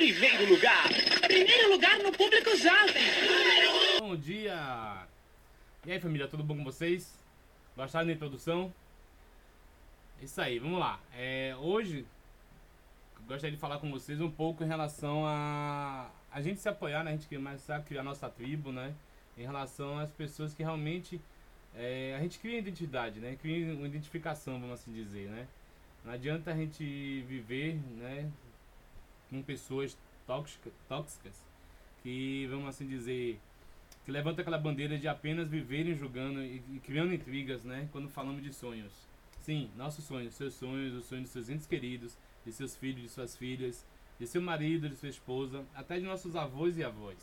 Primeiro lugar. Primeiro lugar no público jovem. Bom dia! E aí família, tudo bom com vocês? Gostaram da introdução? Isso aí, vamos lá. É, hoje gostaria de falar com vocês um pouco em relação a a gente se apoiar, né? A gente começar a criar nossa tribo, né? Em relação às pessoas que realmente é, a gente cria identidade, né? Cria uma identificação, vamos assim dizer, né? Não adianta a gente viver, né? Com pessoas tóxicas, tóxicas que, vamos assim dizer, que levantam aquela bandeira de apenas viverem julgando e, e criando intrigas, né? Quando falamos de sonhos. Sim, nossos sonhos, seus sonhos, os sonhos dos seus entes queridos, de seus filhos, de suas filhas, de seu marido, de sua esposa, até de nossos avós e avós.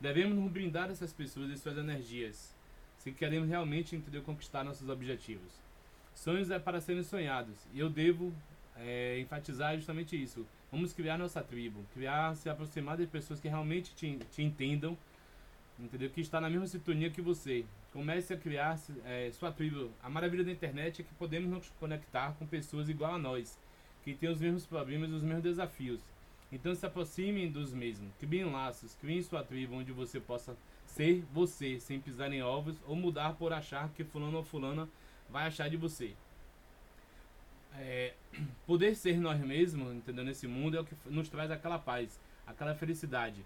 Devemos nos brindar essas pessoas e suas energias, se queremos realmente entender conquistar nossos objetivos. Sonhos é para serem sonhados, e eu devo é, enfatizar justamente isso. Vamos criar nossa tribo, criar, se aproximar de pessoas que realmente te, te entendam, entendeu? Que está na mesma sintonia que você. Comece a criar é, sua tribo. A maravilha da internet é que podemos nos conectar com pessoas igual a nós, que têm os mesmos problemas os mesmos desafios. Então se aproximem dos mesmos, criem laços, criem sua tribo onde você possa ser você, sem pisar em ovos ou mudar por achar que fulano ou fulana vai achar de você. Poder ser nós mesmos, entendeu? Nesse mundo é o que nos traz aquela paz, aquela felicidade.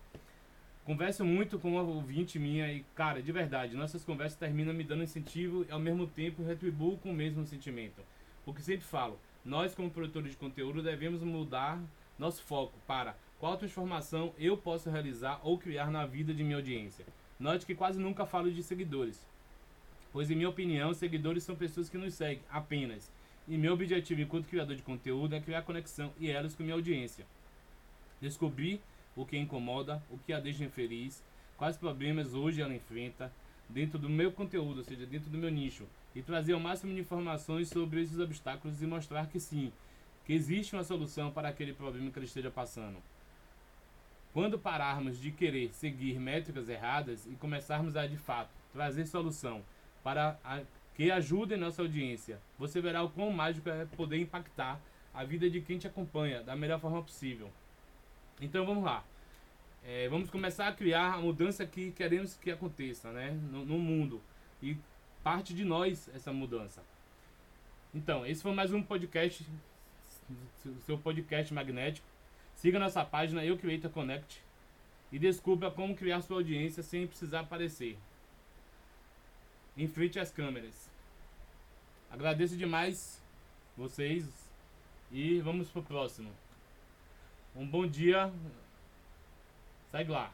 Converso muito com uma ouvinte minha e, cara, de verdade, nossas conversas terminam me dando incentivo e ao mesmo tempo retribuo com o mesmo sentimento. Porque sempre falo, nós como produtores de conteúdo devemos mudar nosso foco para qual transformação eu posso realizar ou criar na vida de minha audiência. Note que quase nunca falo de seguidores, pois, em minha opinião, seguidores são pessoas que nos seguem apenas. E meu objetivo enquanto criador de conteúdo é criar conexão e elas com minha audiência. Descobrir o que incomoda, o que a deixa infeliz, quais problemas hoje ela enfrenta dentro do meu conteúdo, ou seja, dentro do meu nicho, e trazer o máximo de informações sobre esses obstáculos e mostrar que sim, que existe uma solução para aquele problema que ele esteja passando. Quando pararmos de querer seguir métricas erradas e começarmos a de fato trazer solução para a, que ajudem nossa audiência, você verá o quão mágico é poder impactar a vida de quem te acompanha da melhor forma possível. Então vamos lá. É, vamos começar a criar a mudança que queremos que aconteça né, no, no mundo. E parte de nós essa mudança. Então, esse foi mais um podcast seu podcast magnético. Siga nossa página Eu Creator Connect e descubra como criar sua audiência sem precisar aparecer. Em frente às câmeras. Agradeço demais vocês e vamos pro próximo. Um bom dia. Segue lá.